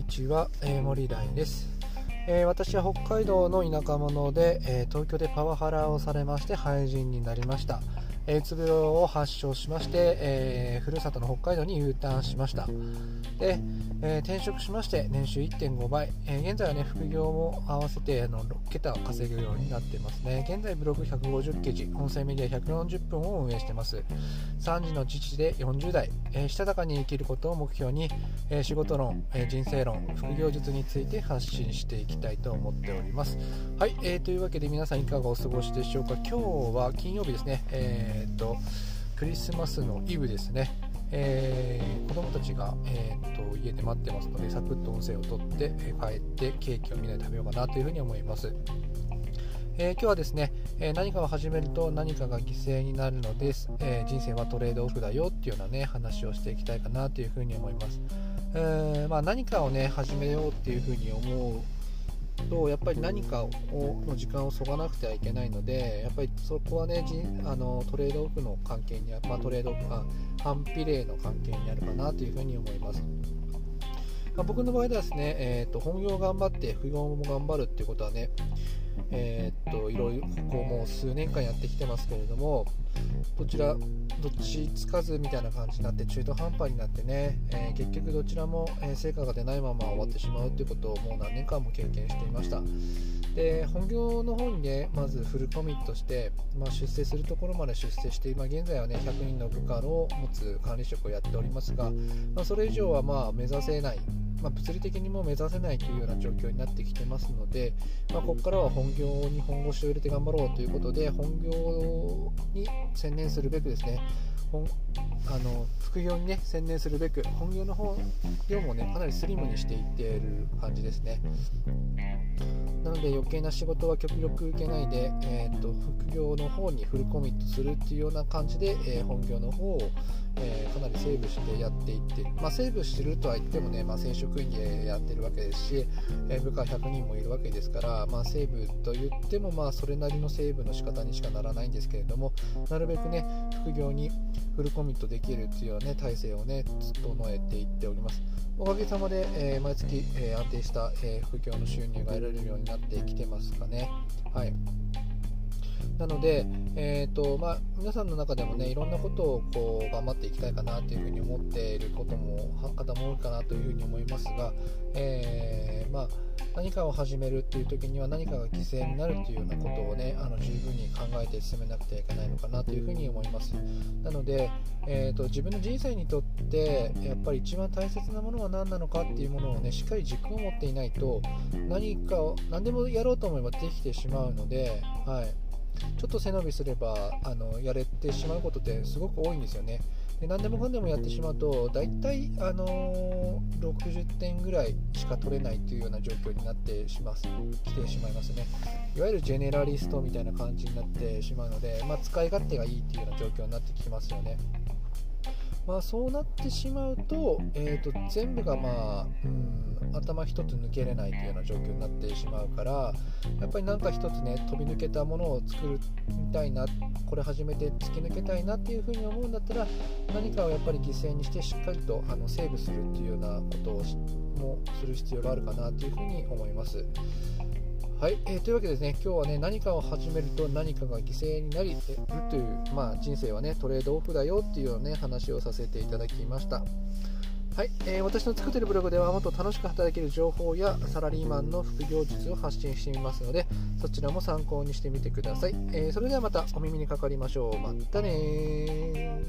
にちは、えー、森大です、えー、私は北海道の田舎者で、えー、東京でパワハラをされまして廃人になりました。えうつ病を発症しまして、えー、ふるさとの北海道に U ターンしました。で、えー、転職しまして年収1.5倍、えー、現在はね副業も合わせてあの6桁を稼ぐようになってますね。現在ブログ150記事音声メディア140分を運営してます。3児の父で40代、え、したたかに生きることを目標に、え仕事論、え人生論副業術について発信していきたいと思っております。はい、えー、というわけで皆さんいかがお過ごしでしょうか。今日は金曜日ですね、えーえーと、クリスマスのイブですね、えー、子供たちが、えーと、家で待ってますのでサクッと音声を取って、え帰ってケーキをみんなで食べようかなというふうに思います。えー、今日はですね、えー、何かを始めると何かが犠牲になるのです、えー、人生はトレードオフだよっていうようなね話をしていきたいかなというふうに思います、えまあ、何かをね始めようっていうふうに思うとやっぱり何かをの時間をそがなくてはいけないのでやっぱりそこはねあのトレードオフの関係に、まあ、トレードオフ反比例の関係にあるかなというふうに思います。まあ、僕の場合ではですね、えーと、本業頑張って副業も頑張るっていうことはね、えー、っといろいろこうもう数年間やってきてますけれどもどちらどっちつかずみたいな感じになって中途半端になってね、えー、結局どちらも、え成果が出ないまま終わってしまうということをもう何年間も経験していました。で本業の方にねまずフルコミットして、まあ、出世するところまで出世して今現在はね100人の部下を持つ管理職をやっておりますが、まあ、それ以上はまあ目指せないまあ、物理的にも目指せないというような状況になってきてますので、ま、ここからは本業業に本腰を入れて頑張ろうということで本業に専念するべくですね本あの副業にね専念するべく本業の方業もねかなりスリムにしていっている感じですね。なので余計な仕事は極力受けないで、えーと、副業の方にフルコミットするっていうような感じで、えー、本業の方を、えー、かなりセーブしてやっていってまあ、セーブしてるとは言ってもね、まあ、正職員でやってるわけですし、えー、部下100人もいるわけですから、まあ、セーブと言っても、まあ、それなりのセーブの仕方にしかならないんですけれどもなるべくね副業にフルコミットできるっていうような、ね、体制をね整えていっておりますおかげさまで、えー、毎月、えー、安定した、えー、副業の収入が得られるようになってきてますかね。はいなので、えーとまあ、皆さんの中でもねいろんなことをこう頑張っていきたいかなというふうに思っていることも方も多いかなというふうに思いますが、えー、まあ、何かを始めるっていう時には何かが犠牲になるというようなことをねあの十分に考えて進めなくてはいけないのかなというふうに思います。なので、えーと、自分の人生にとってやっぱり一番大切なものは何なのかっていうものをねしっかり軸を持っていないと何かを何でもやろうと思えばできてしまうので、はい、ちょっと背伸びすればあのやれてしまうことってすごく多いんですよね。で何でもかんでもやってしまうと大体、あの、60点ぐらいしか取れないというような状況になってします。来てしまいますね。いわゆるジェネラリストみたいな感じになってしまうので、まあ、使い勝手がいいというような状況になってきますよね。まあ、そうなってしまうと,、えーと、全部が、まあ、うん頭一つ抜けれないというような状況になってしまうからやっぱり何か一つね飛び抜けたものを作りたいなこれ始めて突き抜けたいなっていうふうに思うんだったら何かをやっぱり犠牲にしてしっかりとあのセーブするっていうようなことをもする必要があるかなというふうに思います。はい、えー、というわけでですね、今日はね、何かを始めると何かが犠牲になりるという、まあ、人生はね、トレードオフだよっていうような、ね、話をさせていただきました。はい、えー、私の作っているブログではもっと楽しく働ける情報やサラリーマンの副業術を発信していますのでそちらも参考にしてみてください、えー、それではまたお耳にかかりましょう。またね